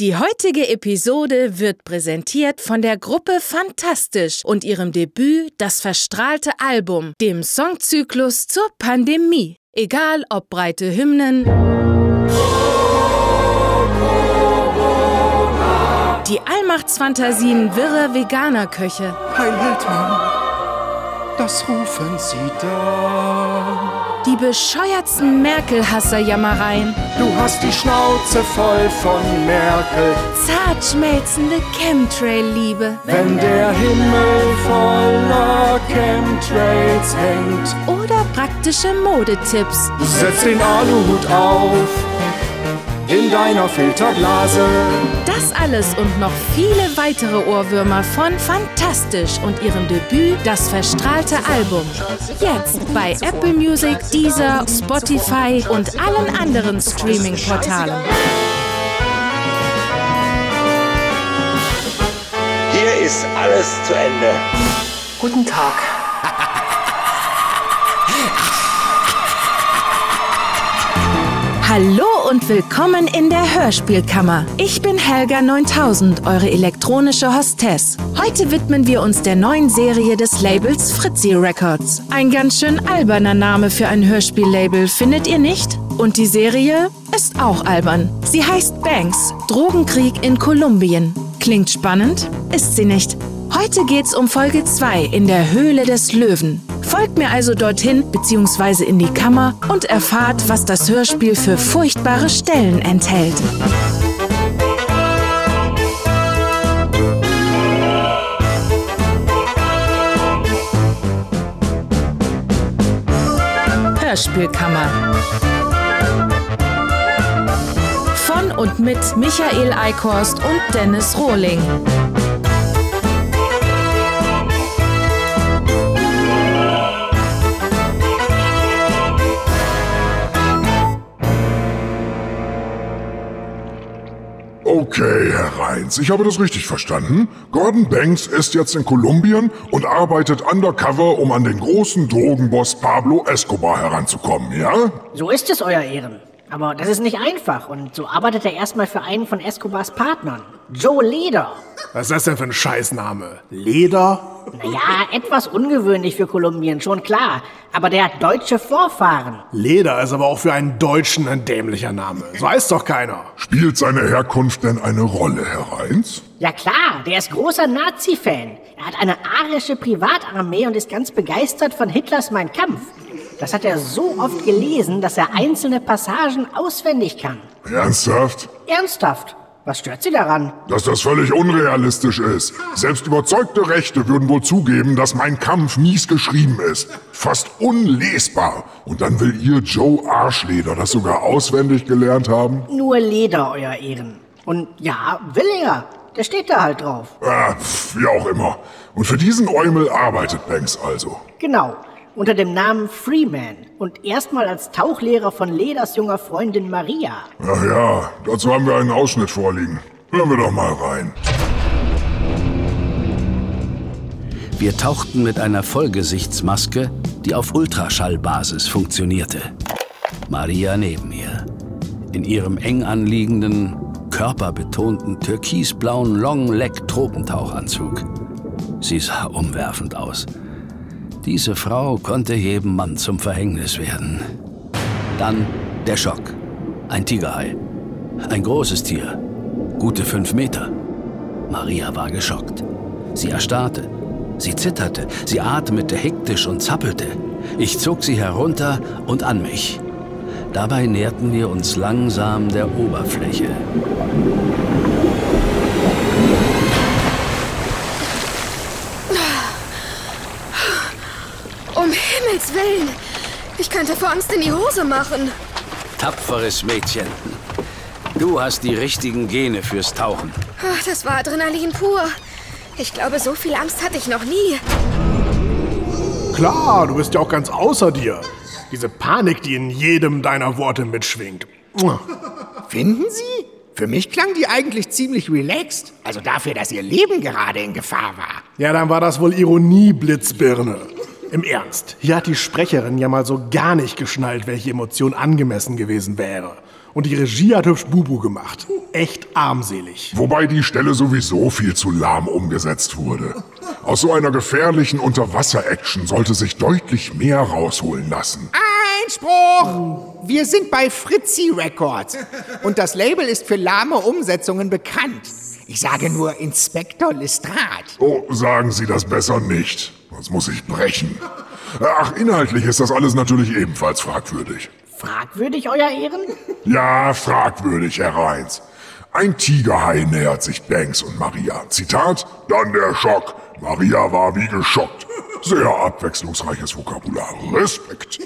Die heutige Episode wird präsentiert von der Gruppe Fantastisch und ihrem Debüt Das verstrahlte Album, dem Songzyklus zur Pandemie. Egal ob breite Hymnen, die Allmachtsfantasien wirre Veganerköche, Heil Weltmann, das rufen sie da. Die bescheuertsten Merkel-Hasser-Jammereien, Du hast die Schnauze voll von Merkel, zart schmelzende Chemtrail-Liebe wenn der Himmel voller Chemtrails hängt. oder praktische Modetipps. Setz den Aluhut auf in deiner Filterblase. Das alles und noch viele weitere Ohrwürmer von Fantastisch und ihrem Debüt Das verstrahlte Album. Jetzt bei Apple Music, Deezer, Spotify und allen anderen Streaming-Portalen. Hier ist alles zu Ende. Guten Tag. Hallo und willkommen in der Hörspielkammer. Ich bin Helga 9000, eure elektronische Hostess. Heute widmen wir uns der neuen Serie des Labels Fritzi Records. Ein ganz schön alberner Name für ein Hörspiellabel, findet ihr nicht? Und die Serie ist auch albern. Sie heißt Banks, Drogenkrieg in Kolumbien. Klingt spannend? Ist sie nicht. Heute geht's um Folge 2 in der Höhle des Löwen. Folgt mir also dorthin bzw. in die Kammer und erfahrt, was das Hörspiel für furchtbare Stellen enthält. Hörspielkammer. Von und mit Michael Eickhorst und Dennis Rohling. Okay, Herr Reins, ich habe das richtig verstanden. Gordon Banks ist jetzt in Kolumbien und arbeitet undercover, um an den großen Drogenboss Pablo Escobar heranzukommen, ja? So ist es, Euer Ehren. Aber das ist nicht einfach und so arbeitet er erstmal für einen von Escobars Partnern, Joe Leder. Was ist das denn für ein Scheißname? Leder? Naja, etwas ungewöhnlich für Kolumbien, schon klar. Aber der hat deutsche Vorfahren. Leder ist aber auch für einen Deutschen ein dämlicher Name. So heißt doch keiner. Spielt seine Herkunft denn eine Rolle, Herr Reins? Ja klar, der ist großer Nazi-Fan. Er hat eine arische Privatarmee und ist ganz begeistert von Hitlers Mein Kampf. Das hat er so oft gelesen, dass er einzelne Passagen auswendig kann. Ernsthaft? Ernsthaft. Was stört Sie daran? Dass das völlig unrealistisch ist. Selbst überzeugte Rechte würden wohl zugeben, dass mein Kampf mies geschrieben ist. Fast unlesbar. Und dann will ihr Joe Arschleder das sogar auswendig gelernt haben? Nur Leder, Euer Ehren. Und ja, will er. Der steht da halt drauf. Ah, pf, wie auch immer. Und für diesen Eumel arbeitet Banks also. Genau. Unter dem Namen Freeman. Und erstmal als Tauchlehrer von Leders junger Freundin Maria. Ach ja, dazu haben wir einen Ausschnitt vorliegen. Hören wir doch mal rein. Wir tauchten mit einer Vollgesichtsmaske, die auf Ultraschallbasis funktionierte. Maria neben mir. In ihrem eng anliegenden, körperbetonten türkisblauen Long-Leg-Tropentauchanzug. Sie sah umwerfend aus. Diese Frau konnte jedem Mann zum Verhängnis werden. Dann der Schock. Ein Tigerhai. Ein großes Tier. Gute fünf Meter. Maria war geschockt. Sie erstarrte. Sie zitterte. Sie atmete hektisch und zappelte. Ich zog sie herunter und an mich. Dabei näherten wir uns langsam der Oberfläche. Um Himmels Willen! Ich könnte vor Angst in die Hose machen. Tapferes Mädchen. Du hast die richtigen Gene fürs Tauchen. Ach, das war Adrenalin pur. Ich glaube, so viel Angst hatte ich noch nie. Klar, du bist ja auch ganz außer dir. Diese Panik, die in jedem deiner Worte mitschwingt. Finden Sie? Für mich klang die eigentlich ziemlich relaxed. Also dafür, dass Ihr Leben gerade in Gefahr war. Ja, dann war das wohl Ironie, Blitzbirne. Im Ernst, hier hat die Sprecherin ja mal so gar nicht geschnallt, welche Emotion angemessen gewesen wäre. Und die Regie hat hübsch Bubu gemacht. Echt armselig. Wobei die Stelle sowieso viel zu lahm umgesetzt wurde. Aus so einer gefährlichen Unterwasser-Action sollte sich deutlich mehr rausholen lassen. Einspruch! Wir sind bei Fritzi Records. Und das Label ist für lahme Umsetzungen bekannt. Ich sage nur Inspektor Lestrade. Oh, sagen Sie das besser nicht. Sonst muss ich brechen. Ach, inhaltlich ist das alles natürlich ebenfalls fragwürdig. Fragwürdig, Euer Ehren? Ja, fragwürdig, Herr Reins. Ein Tigerhai nähert sich Banks und Maria. Zitat, dann der Schock. Maria war wie geschockt. Sehr abwechslungsreiches Vokabular. Respekt.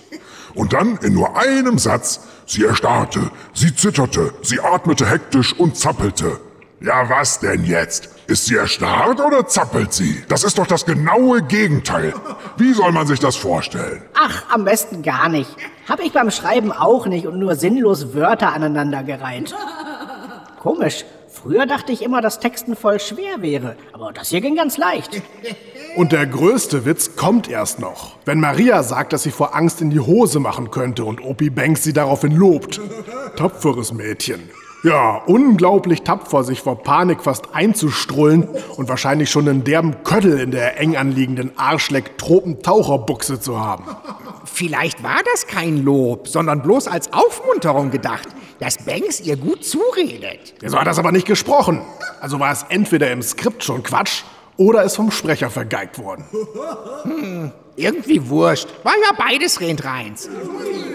Und dann in nur einem Satz, sie erstarrte, sie zitterte, sie atmete hektisch und zappelte. Ja, was denn jetzt? Ist sie erstarrt oder zappelt sie? Das ist doch das genaue Gegenteil. Wie soll man sich das vorstellen? Ach, am besten gar nicht. Hab ich beim Schreiben auch nicht und nur sinnlos Wörter aneinandergereiht. Komisch. Früher dachte ich immer, dass Texten voll schwer wäre. Aber das hier ging ganz leicht. Und der größte Witz kommt erst noch. Wenn Maria sagt, dass sie vor Angst in die Hose machen könnte und Opie Banks sie daraufhin lobt. Tapferes Mädchen. Ja, unglaublich tapfer, sich vor Panik fast einzustrullen und wahrscheinlich schon einen derben Köttel in der eng anliegenden Arschleck-Tropentaucherbuchse zu haben. Vielleicht war das kein Lob, sondern bloß als Aufmunterung gedacht, dass Banks ihr gut zuredet. So hat das aber nicht gesprochen. Also war es entweder im Skript schon Quatsch oder ist vom Sprecher vergeigt worden. Hm, irgendwie wurscht. War ja beides Rentreins.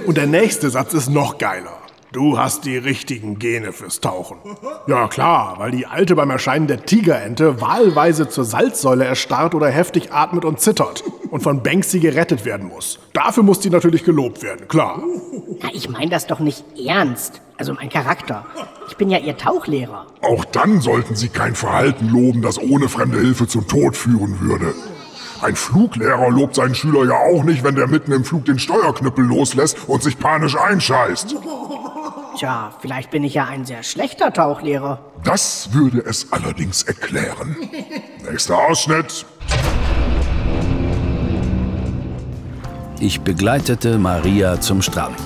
Und der nächste Satz ist noch geiler. Du hast die richtigen Gene fürs Tauchen. Ja klar, weil die Alte beim Erscheinen der Tigerente wahlweise zur Salzsäule erstarrt oder heftig atmet und zittert und von Banksy gerettet werden muss. Dafür muss die natürlich gelobt werden, klar. Ja, ich meine das doch nicht ernst. Also mein Charakter. Ich bin ja Ihr Tauchlehrer. Auch dann sollten Sie kein Verhalten loben, das ohne fremde Hilfe zum Tod führen würde. Ein Fluglehrer lobt seinen Schüler ja auch nicht, wenn der mitten im Flug den Steuerknüppel loslässt und sich panisch einscheißt. Tja, vielleicht bin ich ja ein sehr schlechter Tauchlehrer. Das würde es allerdings erklären. Nächster Ausschnitt. Ich begleitete Maria zum Strand.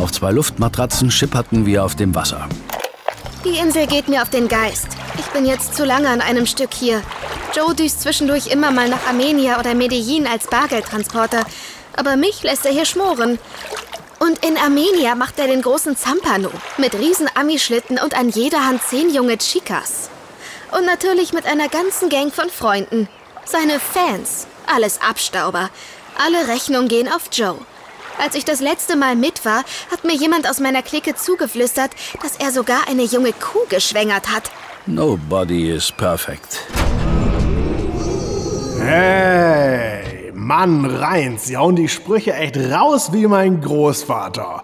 Auf zwei Luftmatratzen schipperten wir auf dem Wasser. Die Insel geht mir auf den Geist. Ich bin jetzt zu lange an einem Stück hier. Joe düst zwischendurch immer mal nach Armenia oder Medellin als Bargeldtransporter. Aber mich lässt er hier schmoren. Und in Armenia macht er den großen Zampano mit riesen Amischlitten und an jeder Hand zehn junge Chicas. Und natürlich mit einer ganzen Gang von Freunden. Seine Fans. Alles Abstauber. Alle Rechnungen gehen auf Joe. Als ich das letzte Mal mit war, hat mir jemand aus meiner Clique zugeflüstert, dass er sogar eine junge Kuh geschwängert hat. Nobody is perfect. Hey, Mann, Reins, Sie hauen die Sprüche echt raus wie mein Großvater,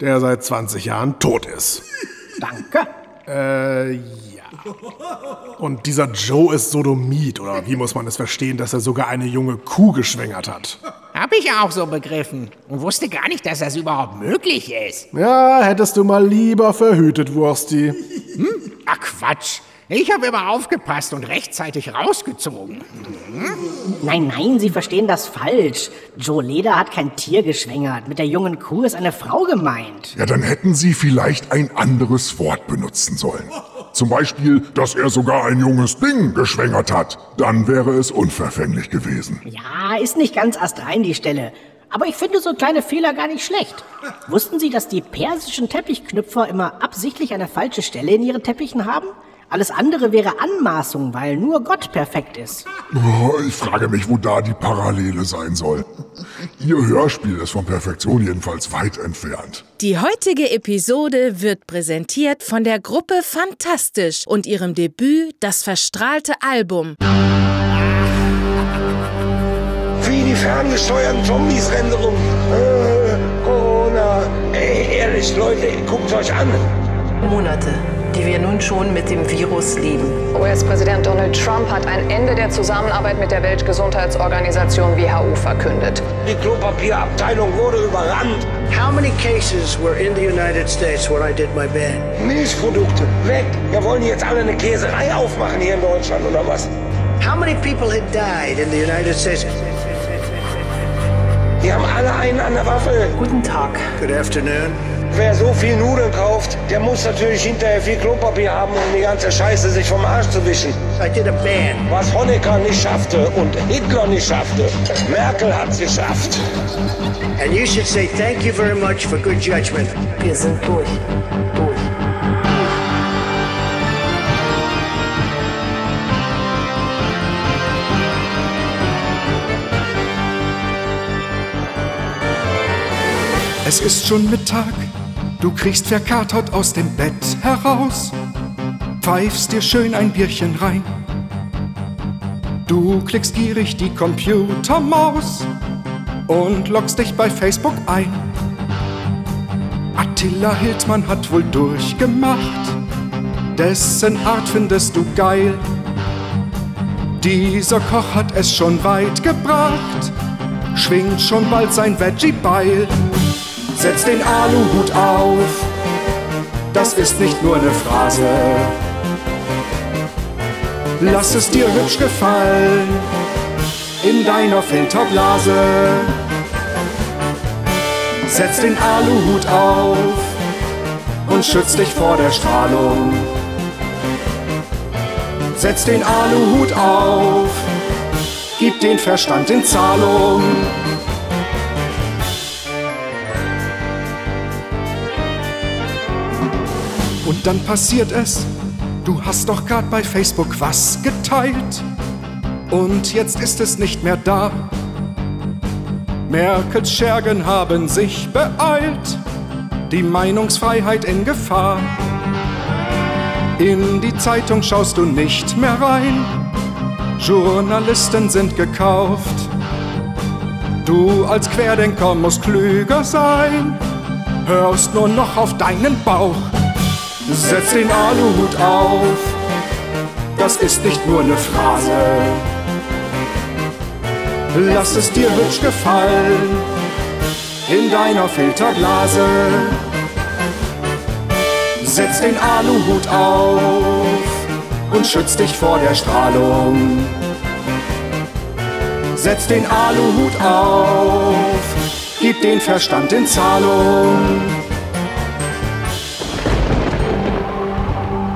der seit 20 Jahren tot ist. Danke. Äh, ja. Und dieser Joe ist Sodomit, oder wie muss man es verstehen, dass er sogar eine junge Kuh geschwängert hat? Hab ich auch so begriffen und wusste gar nicht, dass das überhaupt möglich ist. Ja, hättest du mal lieber verhütet, Wursti. Hm? Ach Quatsch. Ich habe immer aufgepasst und rechtzeitig rausgezogen. Hm? Nein, nein, Sie verstehen das falsch. Joe Leder hat kein Tier geschwängert. Mit der jungen Kuh ist eine Frau gemeint. Ja, dann hätten Sie vielleicht ein anderes Wort benutzen sollen. Zum Beispiel, dass er sogar ein junges Ding geschwängert hat. Dann wäre es unverfänglich gewesen. Ja, ist nicht ganz astrein die Stelle. Aber ich finde so kleine Fehler gar nicht schlecht. Wussten Sie, dass die persischen Teppichknüpfer immer absichtlich eine falsche Stelle in ihren Teppichen haben? Alles andere wäre Anmaßung, weil nur Gott perfekt ist. Oh, ich frage mich, wo da die Parallele sein soll. Ihr Hörspiel ist von Perfektion jedenfalls weit entfernt. Die heutige Episode wird präsentiert von der Gruppe Fantastisch und ihrem Debüt Das verstrahlte Album. Wie die ferngesteuerten Zombies rennen rum. Äh, Corona. Ey, ehrlich, Leute, guckt euch an. Monate, die wir nun schon mit dem Virus leben. US-Präsident Donald Trump hat ein Ende der Zusammenarbeit mit der Weltgesundheitsorganisation WHO verkündet. Die Klopapierabteilung wurde überrannt. How many cases were in the United States when I did my ban? Milchprodukte, weg. Wir wollen jetzt alle eine Käserei aufmachen hier in Deutschland, oder was? How many people had died in the United States? Die haben alle einen an der Waffe. Guten Tag. Good afternoon. Wer so viel Nudeln kauft, der muss natürlich hinterher viel Klopapier haben, um die ganze Scheiße sich vom Arsch zu wischen. I did a band. Was Honecker nicht schaffte und Hitler nicht schaffte, Merkel hat's geschafft. And you should say thank you very much for good judgment. Wir sind durch. Durch. Es ist schon Mittag, du kriegst verkatert aus dem Bett heraus, pfeifst dir schön ein Bierchen rein. Du klickst gierig die Computermaus und loggst dich bei Facebook ein. Attila Hildmann hat wohl durchgemacht, dessen Art findest du geil. Dieser Koch hat es schon weit gebracht, schwingt schon bald sein Veggie-Beil. Setz den Aluhut auf, das ist nicht nur eine Phrase. Lass es dir hübsch gefallen in deiner Filterblase. Setz den Aluhut auf und schütz dich vor der Strahlung. Setz den Aluhut auf, gib den Verstand in Zahlung. Dann passiert es, du hast doch grad bei Facebook was geteilt. Und jetzt ist es nicht mehr da. Merkels Schergen haben sich beeilt, die Meinungsfreiheit in Gefahr. In die Zeitung schaust du nicht mehr rein, Journalisten sind gekauft. Du als Querdenker musst klüger sein, hörst nur noch auf deinen Bauch. Setz den Aluhut auf, das ist nicht nur eine Phrase. Lass es dir hübsch gefallen in deiner Filterblase. Setz den Aluhut auf und schütz dich vor der Strahlung. Setz den Aluhut auf, gib den Verstand in Zahlung.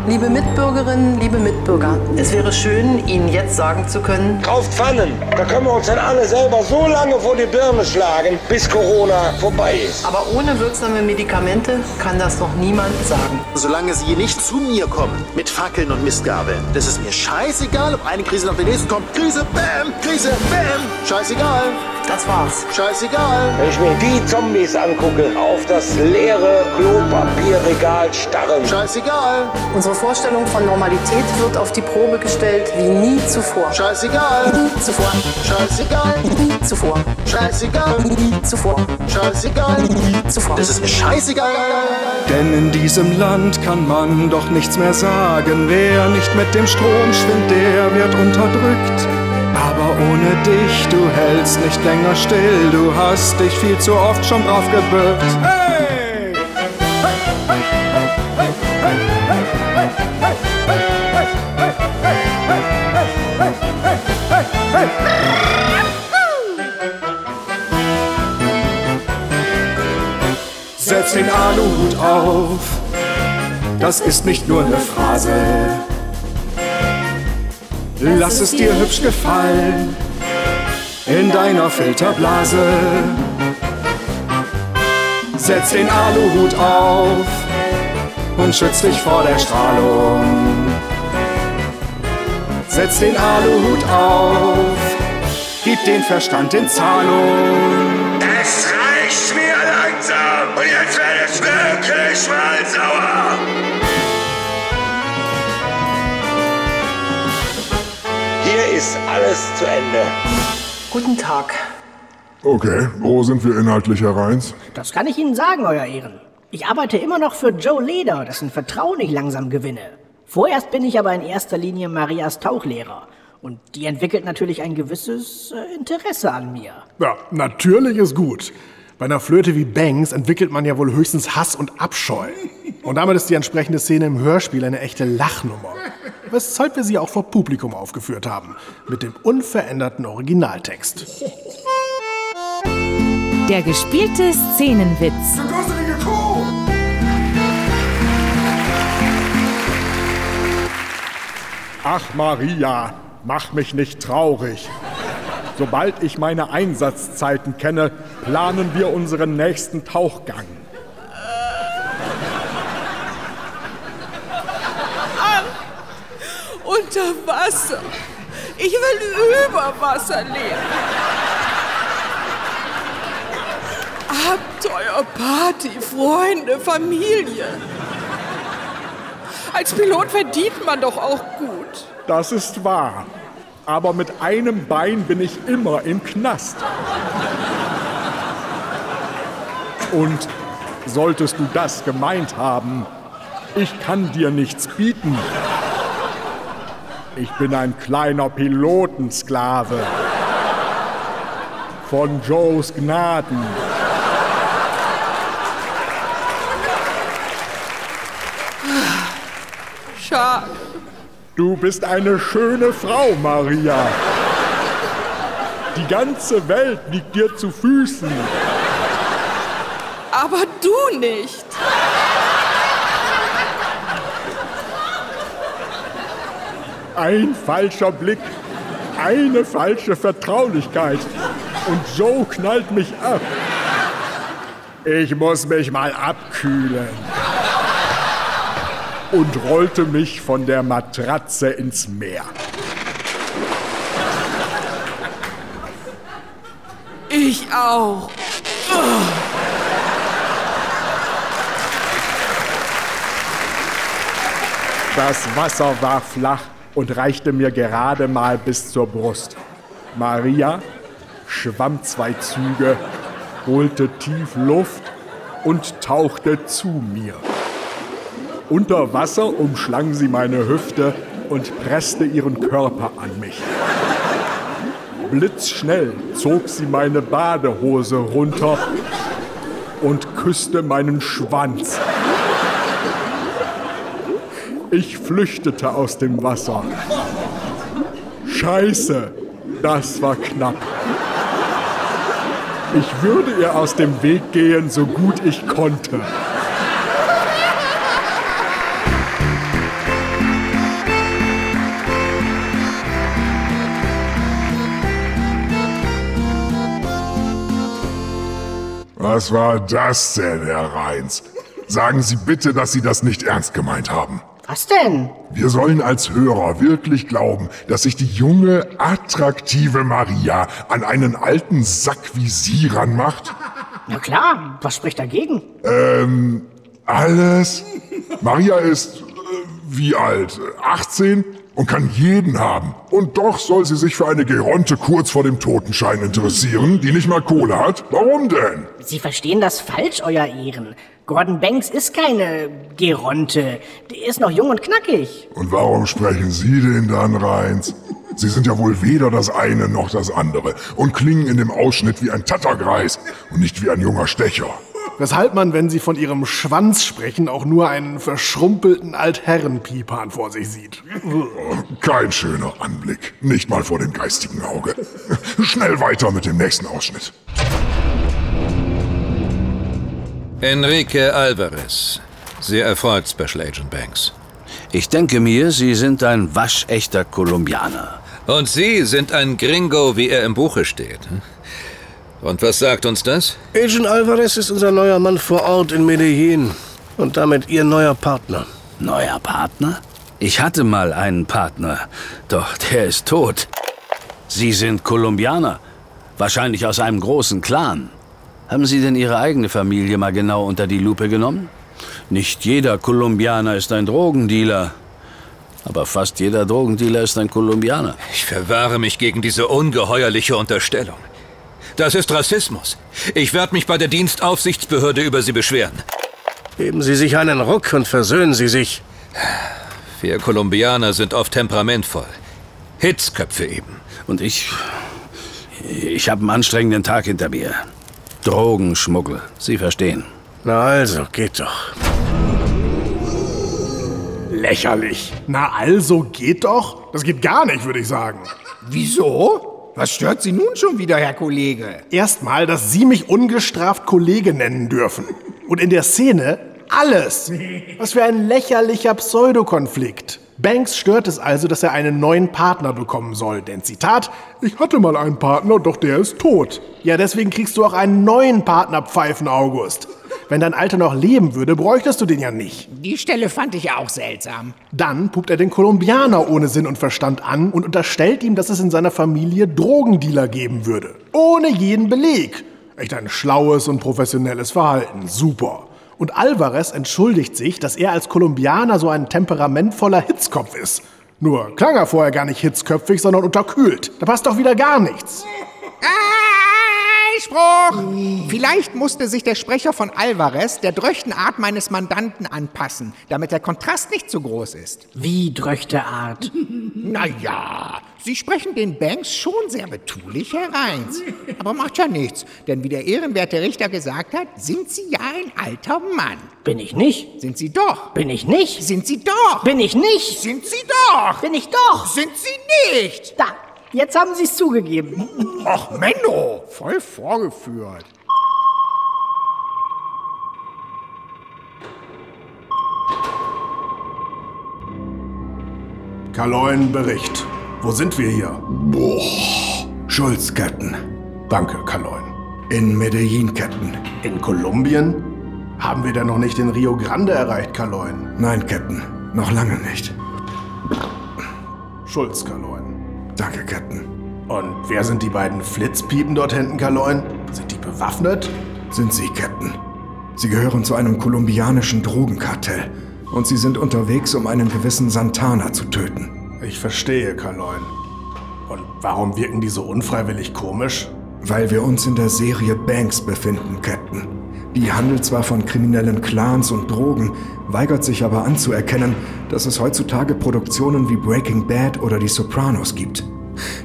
Liebe Mitbürgerinnen, liebe Mitbürger, es wäre schön, Ihnen jetzt sagen zu können, Kauft Pfannen, da können wir uns dann alle selber so lange vor die Birne schlagen, bis Corona vorbei ist. aber ohne wirksame Medikamente kann das noch niemand sagen. Solange Sie nicht zu mir kommen mit Fackeln und Mistgabeln, das ist mir scheißegal, ob eine Krise nach der nächsten kommt. Krise, bam, Krise, bam, scheißegal. Das war's. Scheißegal. Wenn ich mir die Zombies angucke, auf das leere Klopapierregal starren. Scheißegal. Unsere Vorstellung von Normalität wird auf die Probe gestellt wie nie zuvor. Scheißegal. Nie zuvor. Scheißegal. Nie zuvor. Scheißegal. Nie zuvor. Scheißegal. Nie zuvor. Das ist mir scheißegal. Denn in diesem Land kann man doch nichts mehr sagen. Wer nicht mit dem Strom schwimmt, der wird unterdrückt. Aber ohne dich, du hältst nicht länger still. Du hast dich viel zu oft schon drauf gebückt. Hey! Setz den Aluhut auf, das ist nicht nur eine Phrase. Lass es dir hübsch gefallen in deiner Filterblase. Setz den Aluhut auf und schütz dich vor der Strahlung. Setz den Aluhut auf, gib den Verstand in Zahlung. Es reicht mir langsam und jetzt werde ich wirklich mal sauer. Ist alles zu Ende. Guten Tag. Okay, wo sind wir inhaltlich, Herr Reins? Das kann ich Ihnen sagen, Euer Ehren. Ich arbeite immer noch für Joe Leder, dessen Vertrauen ich langsam gewinne. Vorerst bin ich aber in erster Linie Marias Tauchlehrer. Und die entwickelt natürlich ein gewisses äh, Interesse an mir. Ja, natürlich ist gut. Bei einer Flöte wie Banks entwickelt man ja wohl höchstens Hass und Abscheu. Und damit ist die entsprechende Szene im Hörspiel eine echte Lachnummer weshalb wir sie auch vor Publikum aufgeführt haben, mit dem unveränderten Originaltext. Der gespielte Szenenwitz. Ach Maria, mach mich nicht traurig. Sobald ich meine Einsatzzeiten kenne, planen wir unseren nächsten Tauchgang. Unter Wasser. Ich will über Wasser leben. Abenteuer, Party, Freunde, Familie. Als Pilot verdient man doch auch gut. Das ist wahr. Aber mit einem Bein bin ich immer im Knast. Und solltest du das gemeint haben, ich kann dir nichts bieten. Ich bin ein kleiner Pilotensklave. Von Joes Gnaden. Schade. Du bist eine schöne Frau, Maria. Die ganze Welt liegt dir zu Füßen. Aber du nicht. Ein falscher Blick, eine falsche Vertraulichkeit und Joe knallt mich ab. Ich muss mich mal abkühlen. Und rollte mich von der Matratze ins Meer. Ich auch. Das Wasser war flach und reichte mir gerade mal bis zur Brust. Maria schwamm zwei Züge, holte tief Luft und tauchte zu mir. Unter Wasser umschlang sie meine Hüfte und presste ihren Körper an mich. Blitzschnell zog sie meine Badehose runter und küsste meinen Schwanz. Ich flüchtete aus dem Wasser. Scheiße, das war knapp. Ich würde ihr aus dem Weg gehen, so gut ich konnte. Was war das denn, Herr Reins? Sagen Sie bitte, dass Sie das nicht ernst gemeint haben. Was denn? Wir sollen als Hörer wirklich glauben, dass sich die junge, attraktive Maria an einen alten Sack wie Sie ranmacht? Na klar, was spricht dagegen? Ähm, alles? Maria ist, äh, wie alt? 18? Und kann jeden haben. Und doch soll sie sich für eine Geronte kurz vor dem Totenschein interessieren, die nicht mal Kohle hat? Warum denn? Sie verstehen das falsch, Euer Ehren. Gordon Banks ist keine Geronte. Der ist noch jung und knackig. Und warum sprechen Sie den dann, Reins? Sie sind ja wohl weder das eine noch das andere und klingen in dem Ausschnitt wie ein Tattergreis und nicht wie ein junger Stecher. Weshalb man, wenn Sie von Ihrem Schwanz sprechen, auch nur einen verschrumpelten Altherrenpiepan vor sich sieht. Kein schöner Anblick, nicht mal vor dem geistigen Auge. Schnell weiter mit dem nächsten Ausschnitt. Enrique Alvarez. Sehr erfreut, Special Agent Banks. Ich denke mir, Sie sind ein waschechter Kolumbianer. Und Sie sind ein Gringo, wie er im Buche steht. Und was sagt uns das? Agent Alvarez ist unser neuer Mann vor Ort in Medellin. Und damit Ihr neuer Partner. Neuer Partner? Ich hatte mal einen Partner, doch der ist tot. Sie sind Kolumbianer, wahrscheinlich aus einem großen Clan. Haben Sie denn Ihre eigene Familie mal genau unter die Lupe genommen? Nicht jeder Kolumbianer ist ein Drogendealer. Aber fast jeder Drogendealer ist ein Kolumbianer. Ich verwahre mich gegen diese ungeheuerliche Unterstellung. Das ist Rassismus. Ich werde mich bei der Dienstaufsichtsbehörde über Sie beschweren. Geben Sie sich einen Ruck und versöhnen Sie sich. Wir Kolumbianer sind oft temperamentvoll. Hitzköpfe eben. Und ich. Ich habe einen anstrengenden Tag hinter mir. Drogenschmuggel. Sie verstehen. Na also, geht doch. Lächerlich. Na also, geht doch? Das geht gar nicht, würde ich sagen. Wieso? Was stört Sie nun schon wieder, Herr Kollege? Erstmal, dass Sie mich ungestraft Kollege nennen dürfen. Und in der Szene alles. Was für ein lächerlicher Pseudokonflikt. Banks stört es also, dass er einen neuen Partner bekommen soll. Denn Zitat, ich hatte mal einen Partner, doch der ist tot. Ja, deswegen kriegst du auch einen neuen Partner, Pfeifen August. Wenn dein Alter noch leben würde, bräuchtest du den ja nicht. Die Stelle fand ich auch seltsam. Dann pupt er den Kolumbianer ohne Sinn und Verstand an und unterstellt ihm, dass es in seiner Familie Drogendealer geben würde. Ohne jeden Beleg. Echt ein schlaues und professionelles Verhalten. Super. Und Alvarez entschuldigt sich, dass er als Kolumbianer so ein temperamentvoller Hitzkopf ist. Nur klang er vorher gar nicht hitzköpfig, sondern unterkühlt. Da passt doch wieder gar nichts. Einspruch! Vielleicht musste sich der Sprecher von Alvarez der dröchten Art meines Mandanten anpassen, damit der Kontrast nicht zu groß ist. Wie dröchte Art? Naja, Sie sprechen den Banks schon sehr betulich herein. Aber macht ja nichts, denn wie der ehrenwerte Richter gesagt hat, sind Sie ja ein alter Mann. Bin ich nicht? Sind Sie doch. Bin ich nicht? Sind Sie doch. Bin ich nicht? Sind Sie doch. Bin ich doch? Sind Sie nicht. Da, jetzt haben Sie es zugegeben. Ach, Menno, voll vorgeführt. Kaloin Bericht. Wo sind wir hier? Boah. Schulz, Captain. Danke, Kaloin. In Medellin, Captain. In Kolumbien? Haben wir denn noch nicht den Rio Grande erreicht, Kaloin? Nein, Captain. Noch lange nicht. Schulz, Kaloin. Danke, Captain. Und wer sind die beiden Flitzpiepen dort hinten, Kaloin? Sind die bewaffnet? Sind sie, Captain. Sie gehören zu einem kolumbianischen Drogenkartell. Und sie sind unterwegs, um einen gewissen Santana zu töten. Ich verstehe, Kaloin. Und warum wirken die so unfreiwillig komisch? Weil wir uns in der Serie Banks befinden, Captain. Die handelt zwar von kriminellen Clans und Drogen, weigert sich aber anzuerkennen, dass es heutzutage Produktionen wie Breaking Bad oder Die Sopranos gibt.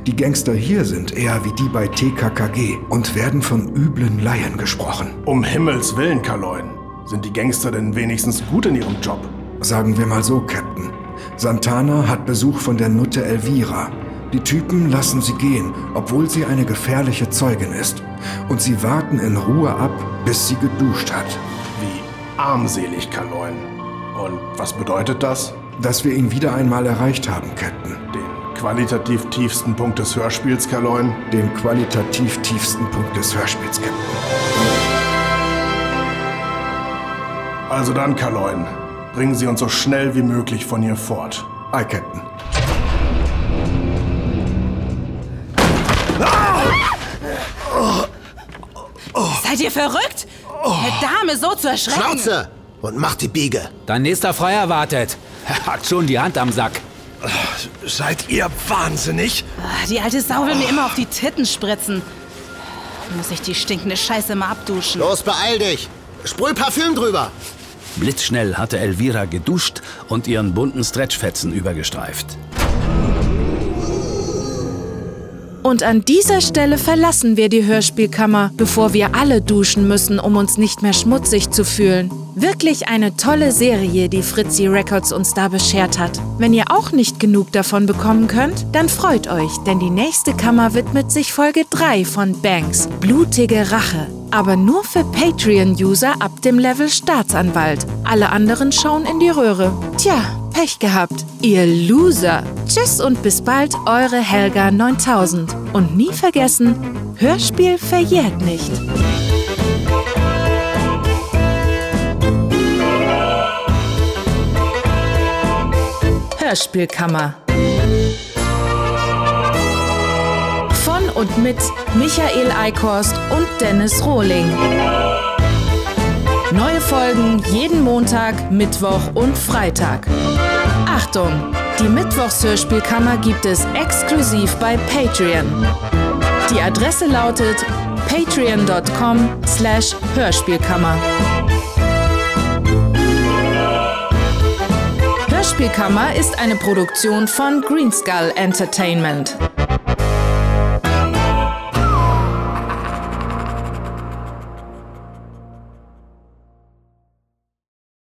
Die Gangster hier sind eher wie die bei TKKG und werden von üblen Laien gesprochen. Um Himmels Willen, Kaloin. Sind die Gangster denn wenigstens gut in ihrem Job? Sagen wir mal so, Captain. Santana hat Besuch von der Nutte Elvira. Die Typen lassen sie gehen, obwohl sie eine gefährliche Zeugin ist. Und sie warten in Ruhe ab, bis sie geduscht hat. Wie armselig, Kaloin. Und was bedeutet das? Dass wir ihn wieder einmal erreicht haben, Captain. Den qualitativ tiefsten Punkt des Hörspiels, Kaloin? Den qualitativ tiefsten Punkt des Hörspiels, Captain. Also dann, Kaloin. Bringen Sie uns so schnell wie möglich von hier fort. Aye, Captain. Seid ihr verrückt? Eine Dame so zu erschrecken? Schnauze! Und mach die Biege. Dein nächster Freier wartet. Er hat schon die Hand am Sack. Seid ihr wahnsinnig? Ah, Die alte Sau will mir immer auf die Titten spritzen. Muss ich die stinkende Scheiße mal abduschen. Los, beeil dich. Sprüh Parfüm drüber. Blitzschnell hatte Elvira geduscht und ihren bunten Stretchfetzen übergestreift. Und an dieser Stelle verlassen wir die Hörspielkammer, bevor wir alle duschen müssen, um uns nicht mehr schmutzig zu fühlen. Wirklich eine tolle Serie, die Fritzi Records uns da beschert hat. Wenn ihr auch nicht genug davon bekommen könnt, dann freut euch, denn die nächste Kammer widmet sich Folge 3 von Banks, Blutige Rache. Aber nur für Patreon-User ab dem Level Staatsanwalt. Alle anderen schauen in die Röhre. Tja, Pech gehabt. Ihr Loser. Tschüss und bis bald, eure Helga 9000. Und nie vergessen, Hörspiel verjährt nicht. Hörspielkammer. Von und mit Michael Eickhorst und Dennis Rohling. Neue Folgen jeden Montag, Mittwoch und Freitag. Achtung! Die Mittwochshörspielkammer gibt es exklusiv bei Patreon. Die Adresse lautet patreon.com slash Hörspielkammer. Hörspielkammer ist eine Produktion von Greenskull Entertainment.